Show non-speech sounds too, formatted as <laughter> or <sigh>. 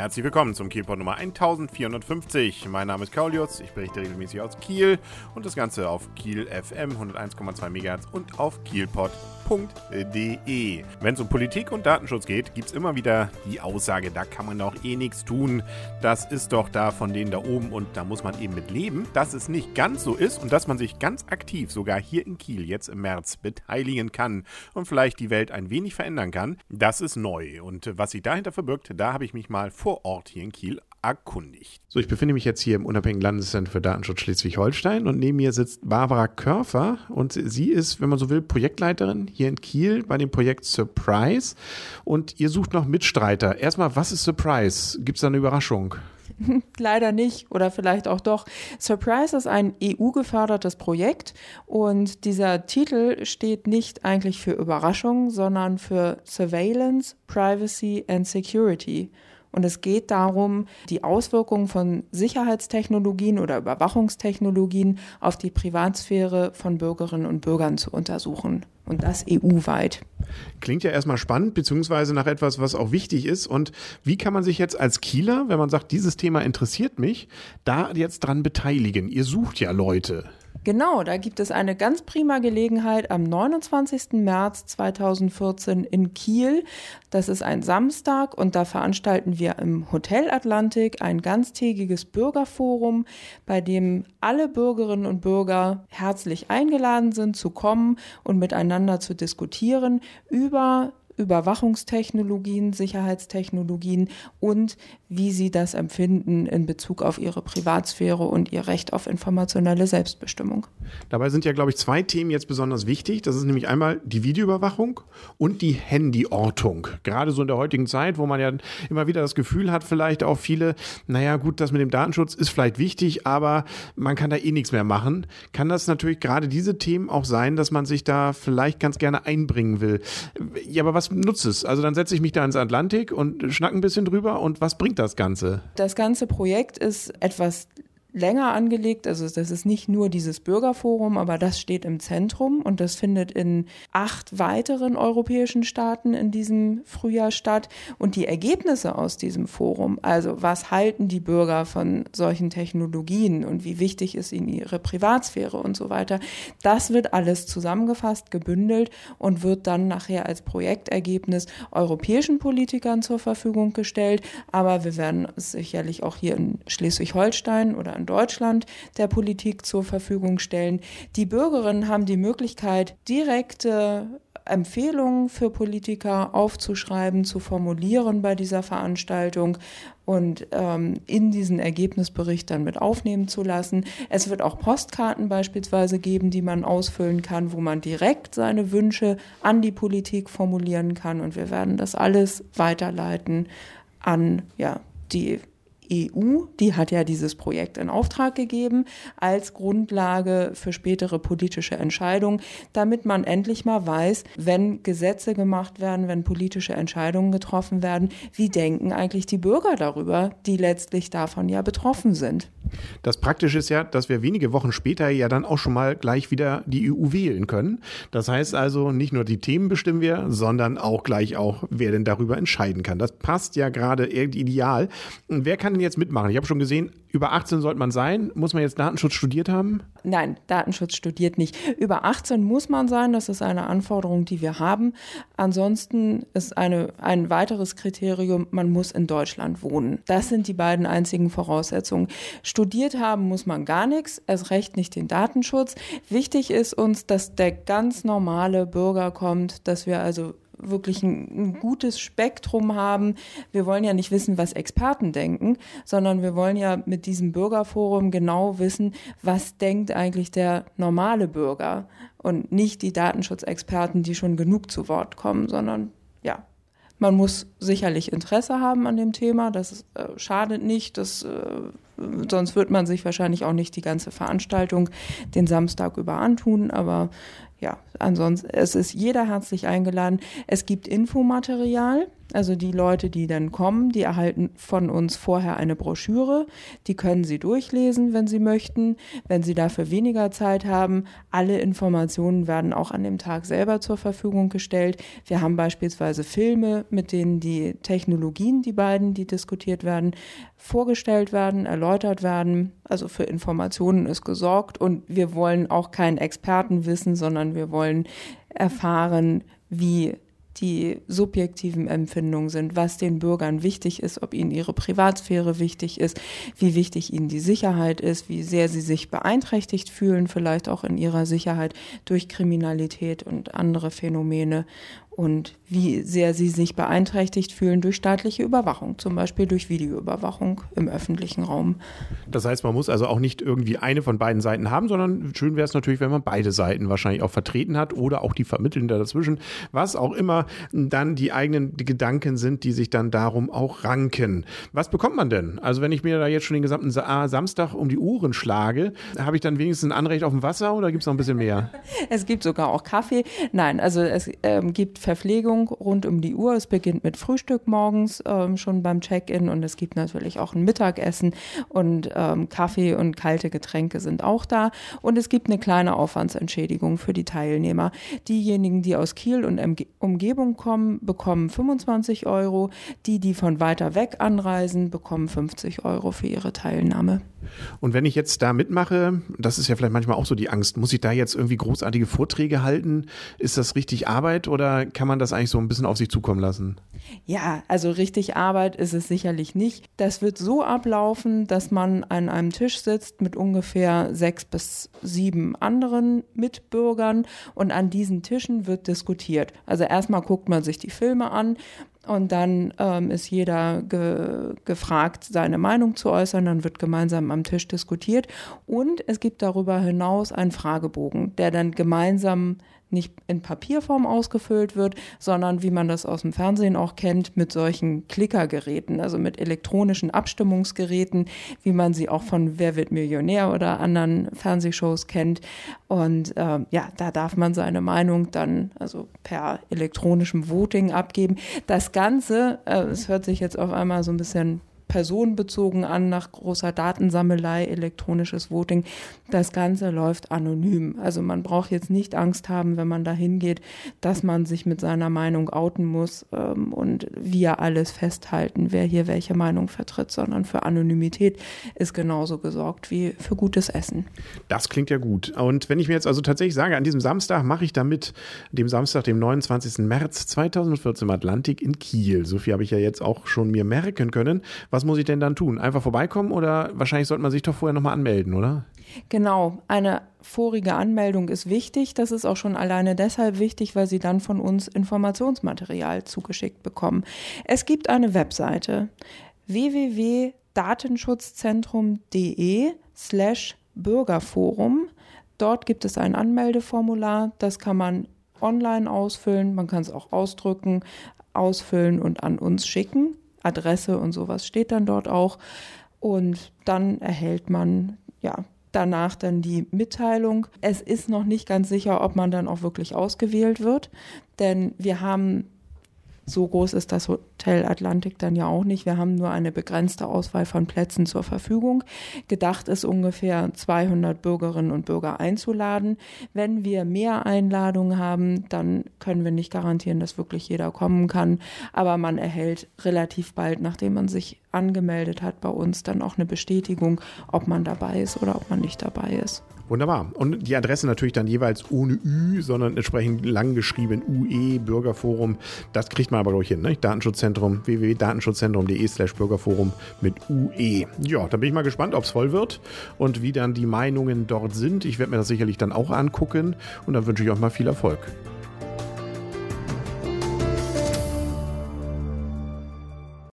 Herzlich willkommen zum Kielpot Nummer 1450. Mein Name ist Kaulius, ich berichte regelmäßig aus Kiel und das Ganze auf Kiel FM 101,2 MHz und auf kielpot.de. Wenn es um Politik und Datenschutz geht, gibt es immer wieder die Aussage, da kann man doch eh nichts tun. Das ist doch da von denen da oben und da muss man eben mit leben. Dass es nicht ganz so ist und dass man sich ganz aktiv sogar hier in Kiel jetzt im März beteiligen kann und vielleicht die Welt ein wenig verändern kann, das ist neu. Und was sich dahinter verbirgt, da habe ich mich mal vor Ort hier in Kiel erkundigt. So, ich befinde mich jetzt hier im Unabhängigen Landeszentrum für Datenschutz Schleswig-Holstein und neben mir sitzt Barbara Körfer und sie ist, wenn man so will, Projektleiterin hier in Kiel bei dem Projekt Surprise und ihr sucht noch Mitstreiter. Erstmal, was ist Surprise? Gibt es da eine Überraschung? <laughs> Leider nicht oder vielleicht auch doch. Surprise ist ein EU-gefördertes Projekt und dieser Titel steht nicht eigentlich für Überraschung, sondern für Surveillance, Privacy and Security. Und es geht darum, die Auswirkungen von Sicherheitstechnologien oder Überwachungstechnologien auf die Privatsphäre von Bürgerinnen und Bürgern zu untersuchen. Und das EU-weit. Klingt ja erstmal spannend, beziehungsweise nach etwas, was auch wichtig ist. Und wie kann man sich jetzt als Kieler, wenn man sagt, dieses Thema interessiert mich, da jetzt dran beteiligen? Ihr sucht ja Leute. Genau, da gibt es eine ganz prima Gelegenheit am 29. März 2014 in Kiel. Das ist ein Samstag und da veranstalten wir im Hotel Atlantik ein ganztägiges Bürgerforum, bei dem alle Bürgerinnen und Bürger herzlich eingeladen sind zu kommen und miteinander zu diskutieren über Überwachungstechnologien, Sicherheitstechnologien und wie sie das empfinden in Bezug auf ihre Privatsphäre und ihr Recht auf informationelle Selbstbestimmung. Dabei sind ja, glaube ich, zwei Themen jetzt besonders wichtig. Das ist nämlich einmal die Videoüberwachung und die Handyortung. Gerade so in der heutigen Zeit, wo man ja immer wieder das Gefühl hat, vielleicht auch viele, naja, gut, das mit dem Datenschutz ist vielleicht wichtig, aber man kann da eh nichts mehr machen. Kann das natürlich gerade diese Themen auch sein, dass man sich da vielleicht ganz gerne einbringen will. Ja, aber was nutzt es? Also dann setze ich mich da ins Atlantik und schnack ein bisschen drüber und was bringt das Ganze? Das ganze Projekt ist etwas länger angelegt. Also das ist nicht nur dieses Bürgerforum, aber das steht im Zentrum und das findet in acht weiteren europäischen Staaten in diesem Frühjahr statt. Und die Ergebnisse aus diesem Forum, also was halten die Bürger von solchen Technologien und wie wichtig ist ihnen ihre Privatsphäre und so weiter, das wird alles zusammengefasst, gebündelt und wird dann nachher als Projektergebnis europäischen Politikern zur Verfügung gestellt. Aber wir werden es sicherlich auch hier in Schleswig-Holstein oder in Deutschland der Politik zur Verfügung stellen. Die Bürgerinnen haben die Möglichkeit, direkte Empfehlungen für Politiker aufzuschreiben, zu formulieren bei dieser Veranstaltung und ähm, in diesen Ergebnisbericht dann mit aufnehmen zu lassen. Es wird auch Postkarten beispielsweise geben, die man ausfüllen kann, wo man direkt seine Wünsche an die Politik formulieren kann. Und wir werden das alles weiterleiten an ja, die EU, die hat ja dieses Projekt in Auftrag gegeben als Grundlage für spätere politische Entscheidungen, damit man endlich mal weiß, wenn Gesetze gemacht werden, wenn politische Entscheidungen getroffen werden, wie denken eigentlich die Bürger darüber, die letztlich davon ja betroffen sind. Das Praktische ist ja, dass wir wenige Wochen später ja dann auch schon mal gleich wieder die EU wählen können. Das heißt also, nicht nur die Themen bestimmen wir, sondern auch gleich auch, wer denn darüber entscheiden kann. Das passt ja gerade ideal. Und wer kann denn jetzt mitmachen? Ich habe schon gesehen, über 18 sollte man sein. Muss man jetzt Datenschutz studiert haben? Nein, Datenschutz studiert nicht. Über 18 muss man sein. Das ist eine Anforderung, die wir haben. Ansonsten ist eine, ein weiteres Kriterium, man muss in Deutschland wohnen. Das sind die beiden einzigen Voraussetzungen. Studiert haben muss man gar nichts, erst recht nicht den Datenschutz. Wichtig ist uns, dass der ganz normale Bürger kommt, dass wir also wirklich ein, ein, gutes Spektrum haben. Wir wollen ja nicht wissen, was Experten denken, sondern wir wollen ja mit diesem Bürgerforum genau wissen, was denkt eigentlich der normale Bürger? Und nicht die Datenschutzexperten, die schon genug zu Wort kommen, sondern ja, man muss sicherlich Interesse haben an dem Thema, das äh, schadet nicht, das, äh, sonst wird man sich wahrscheinlich auch nicht die ganze Veranstaltung den Samstag über antun, aber ja, ansonsten, es ist jeder herzlich eingeladen. Es gibt Infomaterial Also die Leute, die dann kommen, die erhalten von uns vorher eine Broschüre. Die können sie durchlesen, wenn sie möchten. Wenn sie dafür weniger Zeit haben, alle Informationen werden auch an dem Tag selber zur Verfügung gestellt. Wir haben beispielsweise Filme, mit denen die Technologien, die beiden, die diskutiert werden, vorgestellt werden, erläutert werden. Also für Informationen ist gesorgt und wir wollen auch kein Expertenwissen, sondern wir wollen erfahren, wie die subjektiven Empfindungen sind, was den Bürgern wichtig ist, ob ihnen ihre Privatsphäre wichtig ist, wie wichtig ihnen die Sicherheit ist, wie sehr sie sich beeinträchtigt fühlen, vielleicht auch in ihrer Sicherheit durch Kriminalität und andere Phänomene und wie sehr sie sich beeinträchtigt fühlen durch staatliche Überwachung, zum Beispiel durch Videoüberwachung im öffentlichen Raum. Das heißt, man muss also auch nicht irgendwie eine von beiden Seiten haben, sondern schön wäre es natürlich, wenn man beide Seiten wahrscheinlich auch vertreten hat oder auch die Vermittelnde dazwischen, was auch immer dann die eigenen Gedanken sind, die sich dann darum auch ranken. Was bekommt man denn? Also wenn ich mir da jetzt schon den gesamten ah, Samstag um die Uhren schlage, habe ich dann wenigstens ein Anrecht auf dem Wasser oder gibt es noch ein bisschen mehr? <laughs> Es gibt sogar auch Kaffee. Nein, also es ähm, gibt Verpflegung rund um die Uhr. Es beginnt mit Frühstück morgens ähm, schon beim Check-in und es gibt natürlich auch ein Mittagessen und ähm, Kaffee und kalte Getränke sind auch da. Und es gibt eine kleine Aufwandsentschädigung für die Teilnehmer. Diejenigen, die aus Kiel und Umgebung kommen, bekommen 25 Euro. Die, die von weiter weg anreisen, bekommen 50 Euro für ihre Teilnahme. Und wenn ich jetzt da mitmache, das ist ja vielleicht manchmal auch so die Angst, muss ich da jetzt irgendwie großartige Vorträge halten? Ist das richtig Arbeit oder kann man das eigentlich so ein bisschen auf sich zukommen lassen? Ja, also richtig Arbeit ist es sicherlich nicht. Das wird so ablaufen, dass man an einem Tisch sitzt mit ungefähr sechs bis sieben anderen Mitbürgern und an diesen Tischen wird diskutiert. Also erstmal guckt man sich die Filme an, und dann ähm, ist jeder ge gefragt, seine Meinung zu äußern. Dann wird gemeinsam am Tisch diskutiert. Und es gibt darüber hinaus einen Fragebogen, der dann gemeinsam nicht in Papierform ausgefüllt wird, sondern wie man das aus dem Fernsehen auch kennt, mit solchen Klickergeräten, also mit elektronischen Abstimmungsgeräten, wie man sie auch von Wer wird Millionär oder anderen Fernsehshows kennt. Und äh, ja, da darf man seine Meinung dann also per elektronischem Voting abgeben. Das Ganze, äh, es hört sich jetzt auf einmal so ein bisschen personenbezogen an, nach großer Datensammelei, elektronisches Voting. Das Ganze läuft anonym. Also man braucht jetzt nicht Angst haben, wenn man da hingeht, dass man sich mit seiner Meinung outen muss ähm, und wir alles festhalten, wer hier welche Meinung vertritt, sondern für Anonymität ist genauso gesorgt wie für gutes Essen. Das klingt ja gut. Und wenn ich mir jetzt also tatsächlich sage, an diesem Samstag mache ich damit, dem Samstag, dem 29. März 2014 im Atlantik in Kiel. So viel habe ich ja jetzt auch schon mir merken können. Was was muss ich denn dann tun? Einfach vorbeikommen oder wahrscheinlich sollte man sich doch vorher nochmal anmelden, oder? Genau, eine vorige Anmeldung ist wichtig. Das ist auch schon alleine deshalb wichtig, weil Sie dann von uns Informationsmaterial zugeschickt bekommen. Es gibt eine Webseite www.datenschutzzentrum.de slash Bürgerforum. Dort gibt es ein Anmeldeformular, das kann man online ausfüllen, man kann es auch ausdrücken, ausfüllen und an uns schicken. Adresse und sowas steht dann dort auch. Und dann erhält man, ja, danach dann die Mitteilung. Es ist noch nicht ganz sicher, ob man dann auch wirklich ausgewählt wird, denn wir haben so groß ist das Hotel Atlantik dann ja auch nicht. Wir haben nur eine begrenzte Auswahl von Plätzen zur Verfügung. Gedacht ist ungefähr 200 Bürgerinnen und Bürger einzuladen. Wenn wir mehr Einladungen haben, dann können wir nicht garantieren, dass wirklich jeder kommen kann. Aber man erhält relativ bald, nachdem man sich angemeldet hat bei uns, dann auch eine Bestätigung, ob man dabei ist oder ob man nicht dabei ist. Wunderbar. Und die Adresse natürlich dann jeweils ohne Ü, sondern entsprechend lang geschrieben UE, Bürgerforum. Das kriegt man aber, glaube ich, hin. Ne? Datenschutzzentrum, www.datenschutzzentrum.de slash Bürgerforum mit UE. Ja, da bin ich mal gespannt, ob es voll wird und wie dann die Meinungen dort sind. Ich werde mir das sicherlich dann auch angucken und dann wünsche ich euch mal viel Erfolg.